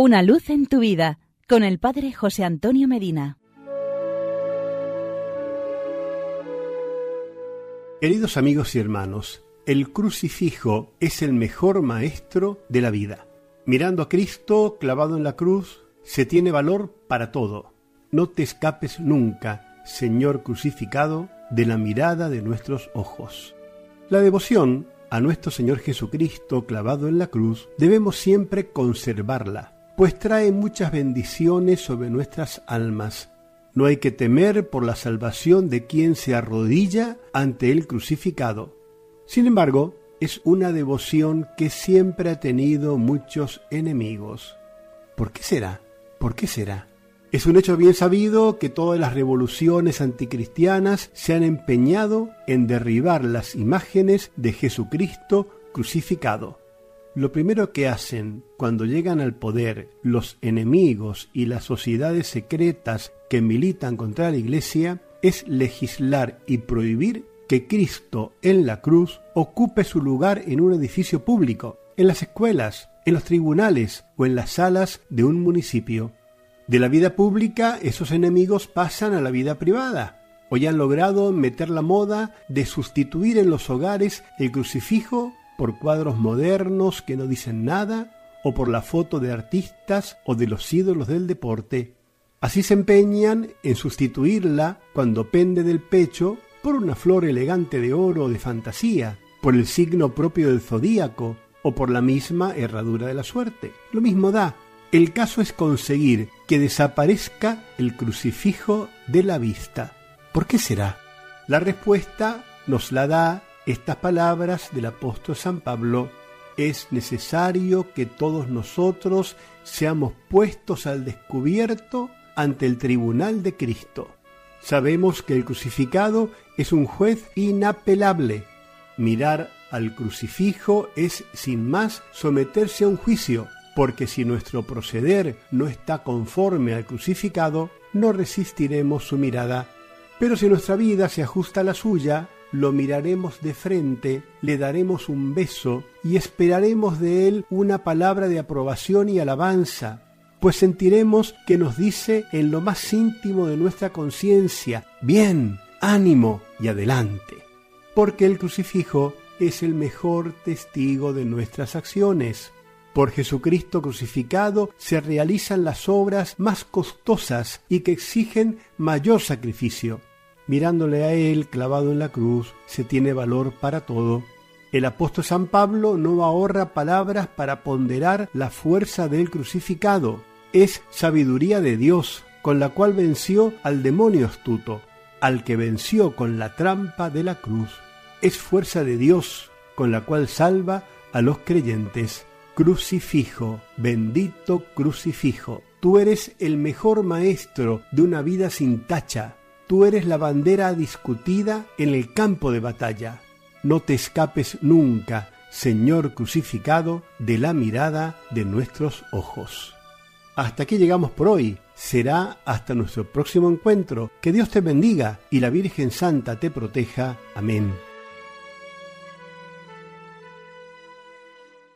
Una luz en tu vida con el Padre José Antonio Medina. Queridos amigos y hermanos, el crucifijo es el mejor maestro de la vida. Mirando a Cristo clavado en la cruz, se tiene valor para todo. No te escapes nunca, Señor crucificado, de la mirada de nuestros ojos. La devoción a nuestro Señor Jesucristo clavado en la cruz debemos siempre conservarla pues trae muchas bendiciones sobre nuestras almas. No hay que temer por la salvación de quien se arrodilla ante el crucificado. Sin embargo, es una devoción que siempre ha tenido muchos enemigos. ¿Por qué será? ¿Por qué será? Es un hecho bien sabido que todas las revoluciones anticristianas se han empeñado en derribar las imágenes de Jesucristo crucificado. Lo primero que hacen cuando llegan al poder los enemigos y las sociedades secretas que militan contra la Iglesia es legislar y prohibir que Cristo en la cruz ocupe su lugar en un edificio público, en las escuelas, en los tribunales o en las salas de un municipio. De la vida pública esos enemigos pasan a la vida privada. Hoy han logrado meter la moda de sustituir en los hogares el crucifijo por cuadros modernos que no dicen nada, o por la foto de artistas o de los ídolos del deporte. Así se empeñan en sustituirla cuando pende del pecho por una flor elegante de oro o de fantasía, por el signo propio del zodíaco o por la misma herradura de la suerte. Lo mismo da. El caso es conseguir que desaparezca el crucifijo de la vista. ¿Por qué será? La respuesta nos la da estas palabras del apóstol San Pablo, es necesario que todos nosotros seamos puestos al descubierto ante el tribunal de Cristo. Sabemos que el crucificado es un juez inapelable. Mirar al crucifijo es sin más someterse a un juicio, porque si nuestro proceder no está conforme al crucificado, no resistiremos su mirada. Pero si nuestra vida se ajusta a la suya, lo miraremos de frente, le daremos un beso y esperaremos de él una palabra de aprobación y alabanza, pues sentiremos que nos dice en lo más íntimo de nuestra conciencia, bien, ánimo y adelante, porque el crucifijo es el mejor testigo de nuestras acciones. Por Jesucristo crucificado se realizan las obras más costosas y que exigen mayor sacrificio. Mirándole a Él clavado en la cruz, se tiene valor para todo. El apóstol San Pablo no ahorra palabras para ponderar la fuerza del crucificado. Es sabiduría de Dios, con la cual venció al demonio astuto, al que venció con la trampa de la cruz. Es fuerza de Dios, con la cual salva a los creyentes. Crucifijo, bendito crucifijo. Tú eres el mejor maestro de una vida sin tacha, Tú eres la bandera discutida en el campo de batalla. No te escapes nunca, Señor crucificado, de la mirada de nuestros ojos. Hasta aquí llegamos por hoy. Será hasta nuestro próximo encuentro. Que Dios te bendiga y la Virgen Santa te proteja. Amén.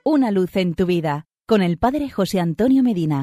Una luz en tu vida con el Padre José Antonio Medina.